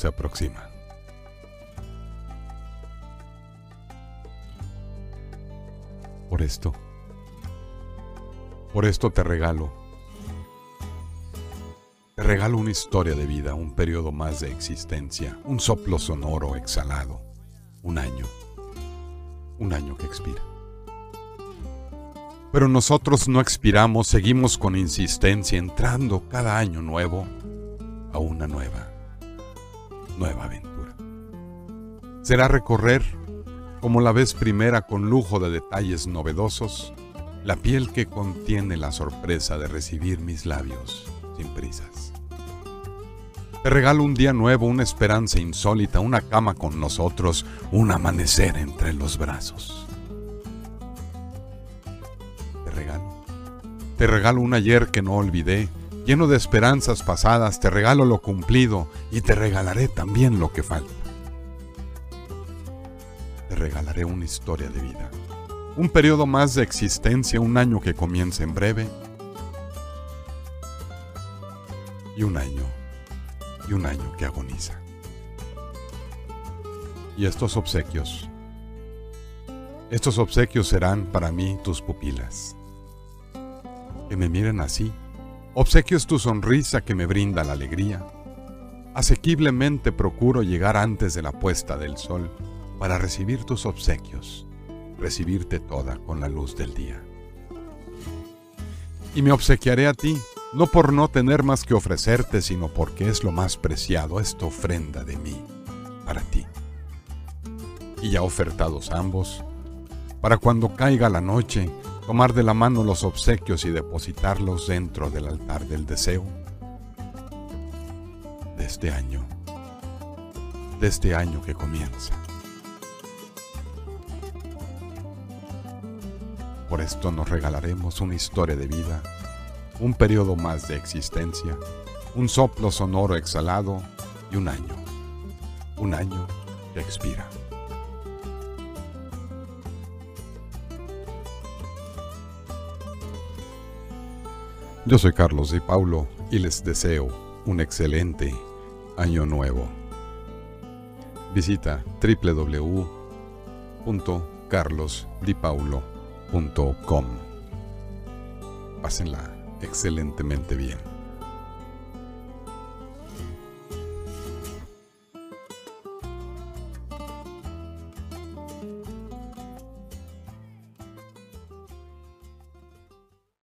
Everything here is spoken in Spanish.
se aproxima. Por esto, por esto te regalo, te regalo una historia de vida, un periodo más de existencia, un soplo sonoro exhalado, un año, un año que expira. Pero nosotros no expiramos, seguimos con insistencia entrando cada año nuevo a una nueva, nueva aventura. Será recorrer, como la vez primera con lujo de detalles novedosos, la piel que contiene la sorpresa de recibir mis labios sin prisas. Te regalo un día nuevo, una esperanza insólita, una cama con nosotros, un amanecer entre los brazos. Te regalo. Te regalo un ayer que no olvidé, lleno de esperanzas pasadas, te regalo lo cumplido y te regalaré también lo que falta. Te regalaré una historia de vida, un periodo más de existencia, un año que comienza en breve y un año, y un año que agoniza. Y estos obsequios, estos obsequios serán para mí tus pupilas. Que me miren así Obsequio es tu sonrisa que me brinda la alegría. Asequiblemente procuro llegar antes de la puesta del sol para recibir tus obsequios, recibirte toda con la luz del día. Y me obsequiaré a ti, no por no tener más que ofrecerte, sino porque es lo más preciado esta ofrenda de mí, para ti. Y ya ofertados ambos, para cuando caiga la noche, tomar de la mano los obsequios y depositarlos dentro del altar del deseo de este año, de este año que comienza. Por esto nos regalaremos una historia de vida, un periodo más de existencia, un soplo sonoro exhalado y un año, un año que expira. Yo soy Carlos Di Paulo y les deseo un excelente año nuevo. Visita www.carlosdipaulo.com. Pásenla excelentemente bien.